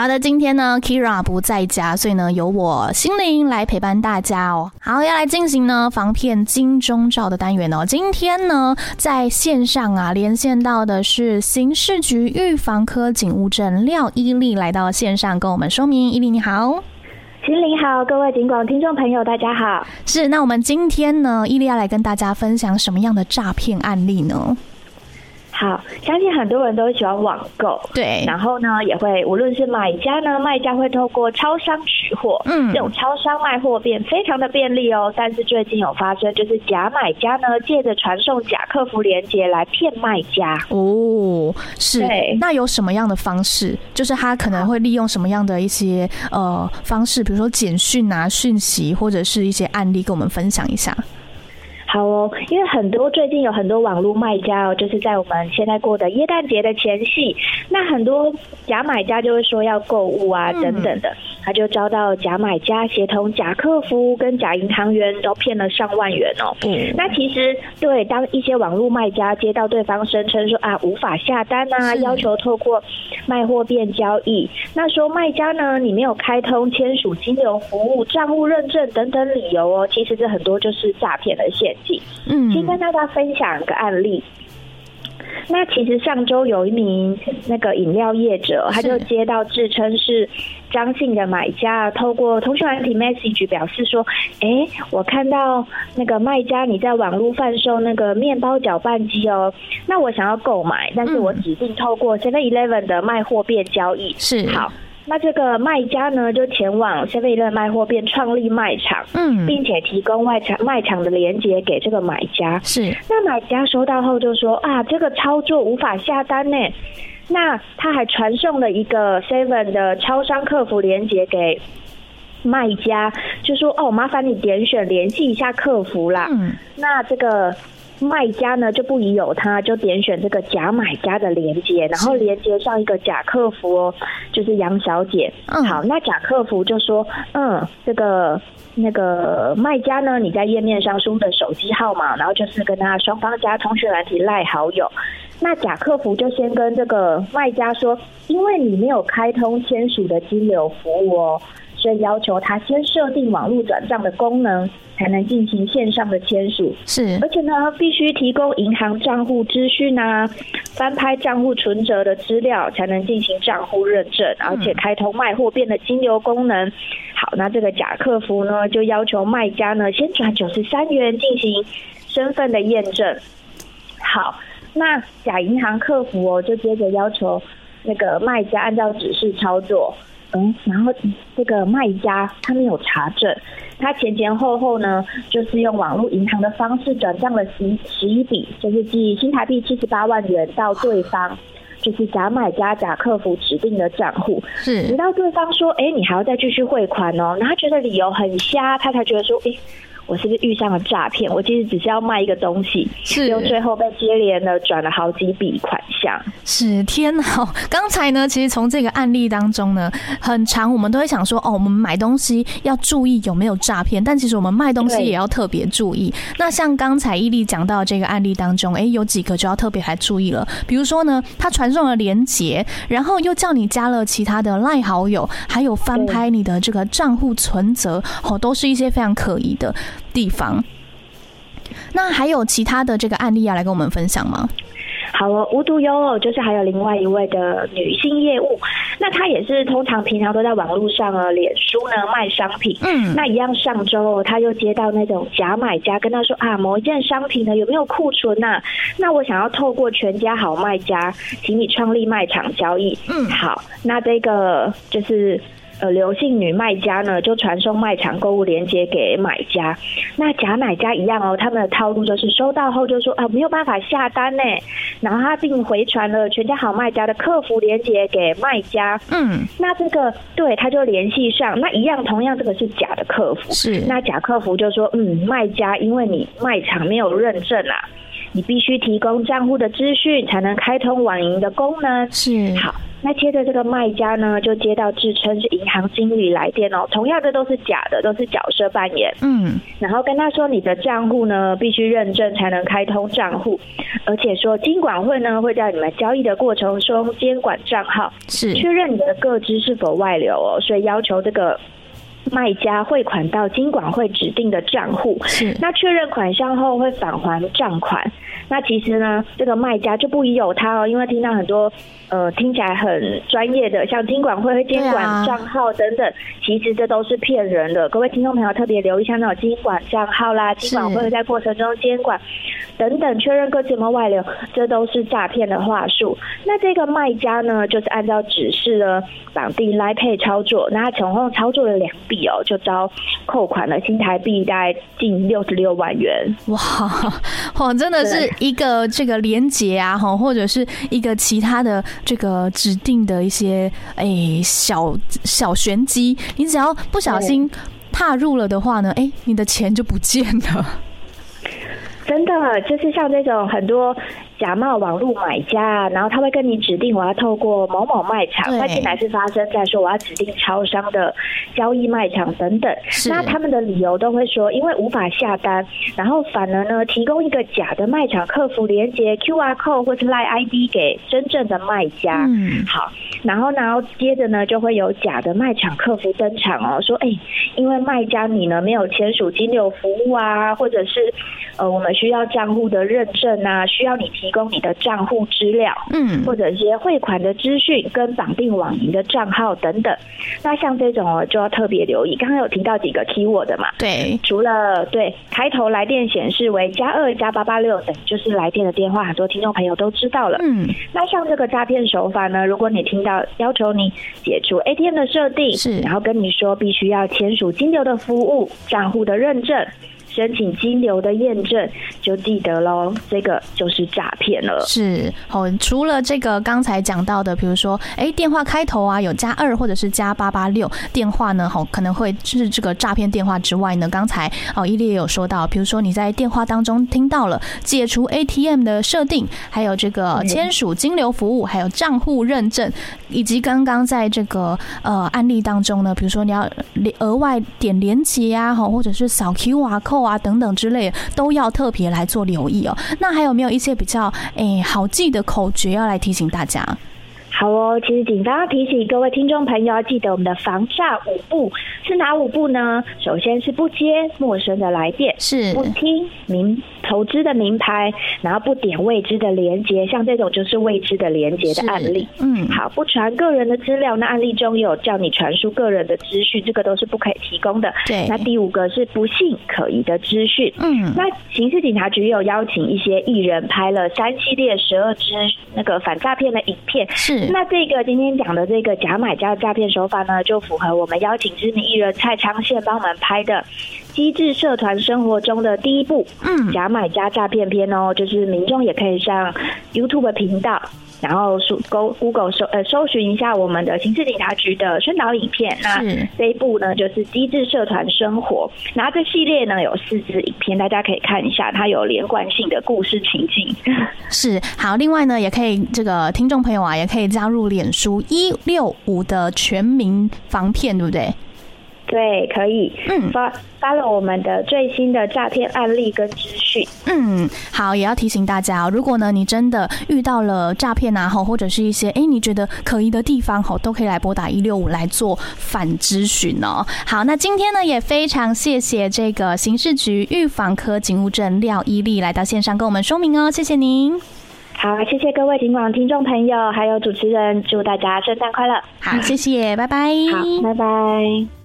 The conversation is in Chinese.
好的，今天呢，Kira 不在家，所以呢，由我心灵来陪伴大家哦。好，要来进行呢防骗金钟罩的单元哦。今天呢，在线上啊连线到的是刑事局预防科警务证廖伊丽来到线上跟我们说明。伊丽你好，心灵好，各位警广听众朋友大家好。是，那我们今天呢，伊利要来跟大家分享什么样的诈骗案例呢？好，相信很多人都喜欢网购，对，然后呢，也会无论是买家呢，卖家会透过超商取货，嗯，这种超商卖货便非常的便利哦。但是最近有发生，就是假买家呢，借着传送假客服链接来骗卖家。哦，是，那有什么样的方式？就是他可能会利用什么样的一些呃方式，比如说简讯啊、讯息，或者是一些案例，跟我们分享一下。好哦，因为很多最近有很多网络卖家哦，就是在我们现在过的耶诞节的前夕，那很多假买家就会说要购物啊等等的，他就遭到假买家协同假客服跟假银行员都骗了上万元哦。嗯，那其实对，当一些网络卖家接到对方声称说啊无法下单啊，要求透过卖货变交易，那说卖家呢你没有开通签署金融服务、账户认证等等理由哦，其实这很多就是诈骗的陷阱。嗯，先跟大家分享一个案例。那其实上周有一名那个饮料业者，他就接到自称是张姓的买家，透过通讯软体 message 表示说：“哎，我看到那个卖家你在网络贩售那个面包搅拌机哦，那我想要购买，但是我指定透过 Seven Eleven 的卖货变交易。”是好。那这个卖家呢，就前往 Seven Eleven 卖货店创立卖场，嗯，并且提供外场卖场的连接给这个买家。是，那买家收到后就说啊，这个操作无法下单呢。那他还传送了一个 Seven 的超商客服连接给卖家，就说哦，麻烦你点选联系一下客服啦。嗯，那这个。卖家呢就不疑有他，就点选这个假买家的连接，然后连接上一个假客服哦，就是杨小姐。嗯，好，那假客服就说，嗯，这个那个卖家呢，你在页面上输的手机号码，然后就是跟他双方加通讯软体赖好友。那假客服就先跟这个卖家说，因为你没有开通签署的金流服务哦。所以要求他先设定网络转账的功能，才能进行线上的签署。是，而且呢，必须提供银行账户资讯啊，翻拍账户存折的资料，才能进行账户认证，而且开通卖货变的金流功能。好，那这个假客服呢，就要求卖家呢先转九十三元进行身份的验证。好，那假银行客服哦，就接着要求那个卖家按照指示操作。嗯，然后这个卖家他没有查证，他前前后后呢，就是用网络银行的方式转账了十十一笔，就是寄新台币七十八万元到对方，就是假买家假客服指定的账户，是直到对方说，哎，你还要再继续汇款哦，然后他觉得理由很瞎，他才觉得说，哎。我是不是遇上了诈骗？我其实只是要卖一个东西，是，又最后被接连的转了好几笔款项。是天哪！刚才呢，其实从这个案例当中呢，很长我们都会想说，哦，我们买东西要注意有没有诈骗，但其实我们卖东西也要特别注意。那像刚才伊利讲到这个案例当中，哎，有几个就要特别来注意了。比如说呢，他传送了连接，然后又叫你加了其他的赖好友，还有翻拍你的这个账户存折，哦，都是一些非常可疑的。地方，那还有其他的这个案例要来跟我们分享吗？好哦，无独有偶，就是还有另外一位的女性业务，那她也是通常平常都在网络上啊，脸书呢卖商品。嗯，那一样上周她又接到那种假买家跟她说啊，某一件商品呢有没有库存呐？那我想要透过全家好卖家，请你创立卖场交易。嗯，好，那这个就是。呃，刘姓女卖家呢，就传送卖场购物链接给买家。那假买家一样哦，他们的套路就是收到后就说啊，没有办法下单呢。然后他并回传了全家好卖家的客服链接给卖家。嗯，那这个对，他就联系上。那一样，同样这个是假的客服。是，那假客服就说，嗯，卖家因为你卖场没有认证啊，你必须提供账户的资讯才能开通网银的功能。是，好。那接着这个卖家呢，就接到自称是银行经理来电哦，同样的都是假的，都是角色扮演。嗯，然后跟他说，你的账户呢必须认证才能开通账户，而且说金管会呢会在你们交易的过程中监管账号，是确认你的个资是否外流哦，所以要求这个。卖家汇款到金管会指定的账户，是那确认款项后会返还账款。那其实呢，这个卖家就不宜有他哦，因为听到很多呃听起来很专业的，像金管会会监管账号等等，啊、其实这都是骗人的。各位听众朋友特别留意，下那种金管账号啦，金管会会在过程中监管等等，确认个资有没有外流，这都是诈骗的话术。那这个卖家呢，就是按照指示呢绑定 Line Pay 操作，那他总共操作了两笔。哦就遭扣款了新台币大概近六十六万元。哇，哇，真的是一个这个连结啊，哈，或者是一个其他的这个指定的一些哎、欸、小小玄机，你只要不小心踏入了的话呢，哎、欸，你的钱就不见了。真的就是像这种很多。假冒网络买家，然后他会跟你指定我要透过某某卖场，那进来是发生在说我要指定超商的交易卖场等等。那他们的理由都会说，因为无法下单，然后反而呢提供一个假的卖场客服连接 QR code 或是 Line ID 给真正的卖家。嗯，好，然后然后接着呢就会有假的卖场客服登场哦，说哎，因为卖家你呢没有签署金流服务啊，或者是呃我们需要账户的认证啊，需要你提。供你的账户资料，嗯，或者一些汇款的资讯跟绑定网银的账号等等。那像这种哦，就要特别留意。刚刚有提到几个 keyword 嘛？对，除了对开头来电显示为加二加八八六等，就是来电的电话，很多听众朋友都知道了。嗯，那像这个诈骗手法呢，如果你听到要求你解除 ATM 的设定，是，然后跟你说必须要签署金流的服务、账户的认证。申请金流的验证，就记得喽，这个就是诈骗了。是哦，除了这个刚才讲到的，比如说，哎，电话开头啊有加二或者是加八八六电话呢，好可能会是这个诈骗电话之外呢，刚才哦伊利也有说到，比如说你在电话当中听到了解除 ATM 的设定，还有这个签署金流服务，还有账户认证，以及刚刚在这个呃案例当中呢，比如说你要额外点连接啊，好或者是扫 QR code。啊，等等之类的都要特别来做留意哦。那还有没有一些比较诶好记的口诀要来提醒大家？好哦，其实警方要提醒各位听众朋友要记得我们的防诈五步是哪五步呢？首先是不接陌生的来电，是不听名投资的名牌，然后不点未知的连接，像这种就是未知的连接的案例。嗯，好，不传个人的资料，那案例中有叫你传输个人的资讯，这个都是不可以提供的。对，那第五个是不信可疑的资讯。嗯，那刑事警察局有邀请一些艺人拍了三系列十二支那个反诈骗的影片。是。那这个今天讲的这个假买家的诈骗手法呢，就符合我们邀请知名艺人蔡昌宪帮我们拍的机智社团生活中的第一步，嗯，假买家诈骗片哦，就是民众也可以上 YouTube 频道。然后搜 Google 搜呃搜寻一下我们的刑事警察局的宣导影片，那这一部呢就是机智社团生活，然后这系列呢有四支影片，大家可以看一下，它有连贯性的故事情境。是好，另外呢也可以这个听众朋友啊也可以加入脸书一六五的全民防骗，对不对？对，可以。嗯，发发了我们的最新的诈骗案例跟资讯。嗯，好，也要提醒大家哦，如果呢你真的遇到了诈骗啊，或者是一些哎你觉得可疑的地方，吼，都可以来拨打一六五来做反咨询哦。好，那今天呢也非常谢谢这个刑事局预防科警务证廖伊俐来到线上跟我们说明哦，谢谢您。好，谢谢各位警广听众朋友，还有主持人，祝大家圣诞快乐。好，谢谢，拜拜。好，拜拜。